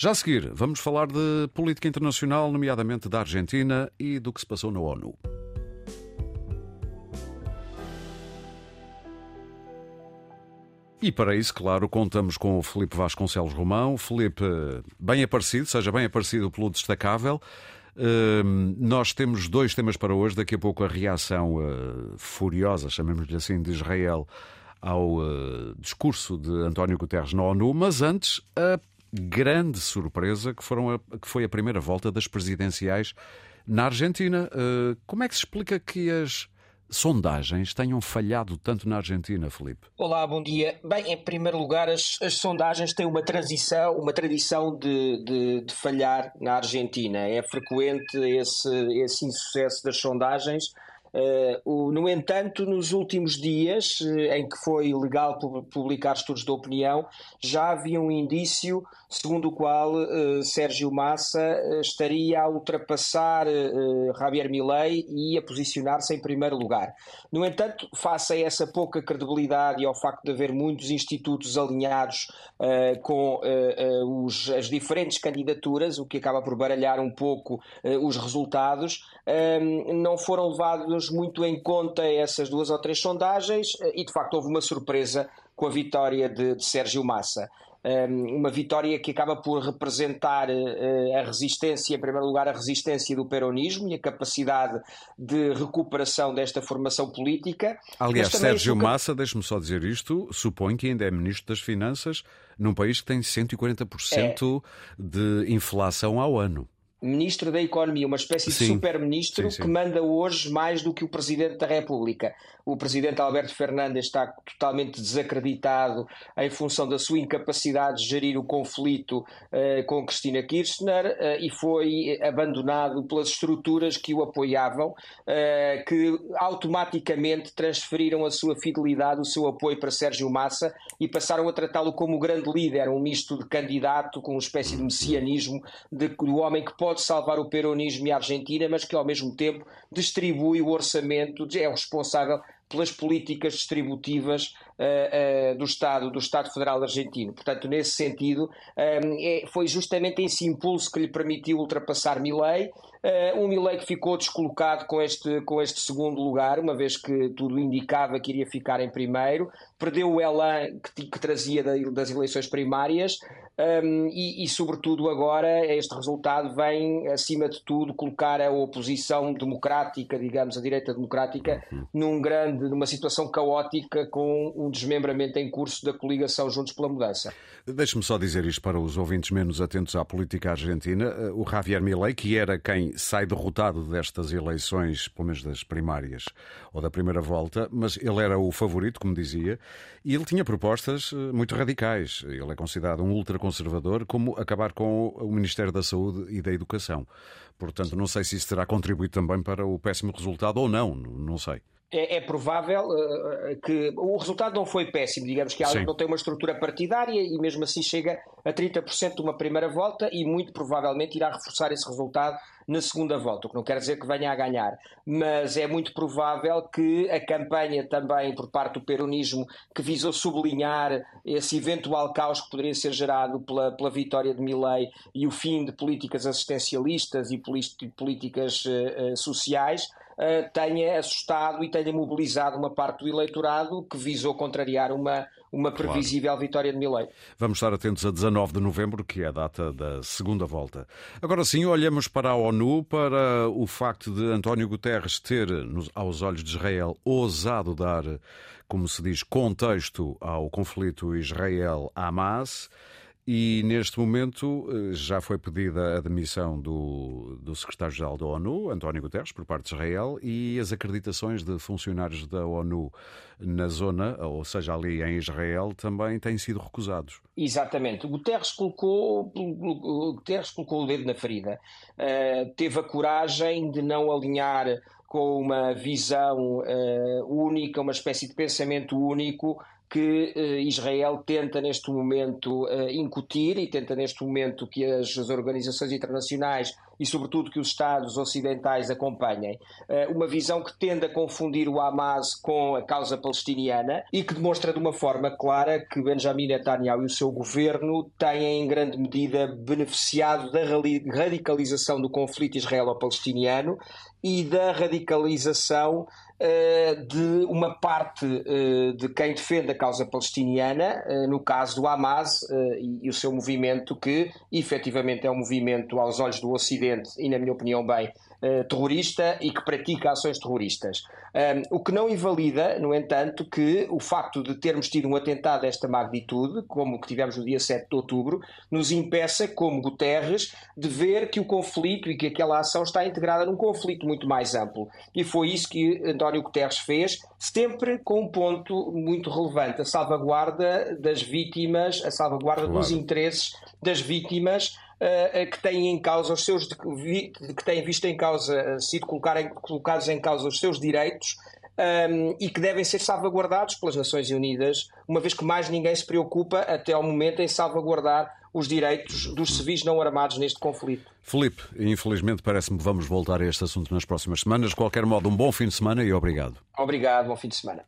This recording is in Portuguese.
Já a seguir, vamos falar de política internacional, nomeadamente da Argentina e do que se passou na ONU. E para isso, claro, contamos com o Felipe Vasconcelos Romão. Felipe, bem aparecido, seja bem aparecido pelo destacável. Uh, nós temos dois temas para hoje. Daqui a pouco a reação uh, furiosa, chamemos-lhe assim, de Israel ao uh, discurso de António Guterres na ONU. Mas antes, a grande surpresa que, foram a, que foi a primeira volta das presidenciais na Argentina. como é que se explica que as sondagens tenham falhado tanto na Argentina, Felipe? Olá, bom dia. Bem, em primeiro lugar, as, as sondagens têm uma transição, uma tradição de, de, de, falhar na Argentina. É frequente esse, esse insucesso das sondagens Uh, no entanto, nos últimos dias, uh, em que foi legal publicar estudos de opinião, já havia um indício segundo o qual uh, Sérgio Massa estaria a ultrapassar Javier Milei e a posicionar-se em primeiro lugar. No entanto, face a essa pouca credibilidade e ao facto de haver muitos institutos alinhados com os, as diferentes candidaturas, o que acaba por baralhar um pouco os resultados, não foram levados muito em conta essas duas ou três sondagens eh, e de facto houve uma surpresa com a vitória de, de Sérgio Massa. uma vitória que acaba por representar eh, a resistência, em primeiro lugar, a resistência do peronismo e a capacidade de recuperação desta formação política. Aliás, Sérgio Massa, deixe-me só dizer isto, supõe que ainda é Ministro das Finanças num país que tem 140% é. de inflação ao ano ministro da Economia, uma espécie de super-ministro que manda hoje mais do que o Presidente da República. O Presidente Alberto Fernandes está totalmente desacreditado em função da sua incapacidade de gerir o conflito uh, com Cristina Kirchner uh, e foi abandonado pelas estruturas que o apoiavam, uh, que automaticamente transferiram a sua fidelidade, o seu apoio para Sérgio Massa e passaram a tratá-lo como grande líder, um misto de candidato com uma espécie de messianismo de, do homem que pode pode salvar o peronismo e a Argentina, mas que ao mesmo tempo distribui o orçamento, é o responsável pelas políticas distributivas uh, do Estado, do Estado Federal Argentino. Portanto, nesse sentido, um, é, foi justamente esse impulso que lhe permitiu ultrapassar Milei, uh, um Milei que ficou descolocado com este, com este segundo lugar, uma vez que tudo indicava que iria ficar em primeiro, perdeu o elan que, que trazia das eleições primárias um, e, e, sobretudo, agora este resultado vem, acima de tudo, colocar a oposição democrática, digamos, a direita democrática, uhum. num grande, numa situação caótica com um desmembramento em curso da coligação Juntos pela Mudança. Deixe-me só dizer isto para os ouvintes menos atentos à política argentina. O Javier Milei, que era quem sai derrotado destas eleições, pelo menos das primárias ou da primeira volta, mas ele era o favorito, como dizia, e ele tinha propostas eh, muito radicais. Ele é considerado um ultraconservador, como acabar com o Ministério da Saúde e da Educação. Portanto, não sei se isso terá contribuído também para o péssimo resultado ou não, não sei. É, é, provável uh, que o resultado não foi péssimo, digamos que não tem uma estrutura partidária e mesmo assim chega a 30% de uma primeira volta e muito provavelmente irá reforçar esse resultado na segunda volta, o que não quer dizer que venha a ganhar, mas é muito provável que a campanha também por parte do peronismo que visou sublinhar esse eventual caos que poderia ser gerado pela, pela vitória de Milley e o fim de políticas assistencialistas e políticas uh, sociais uh, tenha assustado e tenha mobilizado uma parte do eleitorado que visou contrariar uma, uma previsível claro. vitória de Milley. Vamos estar atentos a 19 de novembro, que é a data da segunda volta. Agora sim, olhamos para a ONU, para o facto de António Guterres ter, aos olhos de Israel, ousado dar, como se diz, contexto ao conflito Israel-Hamas. E neste momento eh, já foi pedida a demissão do, do secretário-geral da ONU, António Guterres, por parte de Israel, e as acreditações de funcionários da ONU na zona, ou seja, ali em Israel, também têm sido recusados. Exatamente. Guterres colocou, Guterres colocou o dedo na ferida. Uh, teve a coragem de não alinhar com uma visão uh, única, uma espécie de pensamento único que uh, Israel tenta neste momento uh, incutir e tenta neste momento que as, as, organizações internacionais e, sobretudo, que os Estados ocidentais acompanhem. Uma visão que tende a confundir o Hamas com a causa palestiniana e que demonstra de uma forma clara que Benjamin Netanyahu e o seu governo têm, em grande medida, beneficiado da radicalização do conflito israelo-palestiniano e da radicalização de uma parte uh, de quem defende a causa palestiniana, uh, no caso do Hamas e, o seu movimento, que efetivamente é um movimento aos olhos do Ocidente e, na minha opinião, bem, terrorista e que pratica ações terroristas. Um, o que não invalida, no entanto, que o facto de termos tido um atentado desta magnitude, como o que tivemos no dia 7 de outubro, nos impeça, como Guterres, de ver que o conflito e que aquela ação está integrada num conflito muito mais amplo. E foi isso que António Guterres fez, sempre com um ponto muito relevante: a salvaguarda das vítimas, a salvaguarda claro. dos interesses das vítimas que têm em causa os seus que têm visto em causa eh, sido colocados em causa os seus direitos um, ehm, e que devem ser salvaguardados pelas Nações Unidas, uma vez que mais ninguém se preocupa até ao momento em salvaguardar os direitos dos civis não armados neste conflito. Felipe, infelizmente parece-me que vamos voltar a este assunto nas próximas semanas. De qualquer modo, um bom fim de semana e obrigado. Obrigado, bom fim de semana.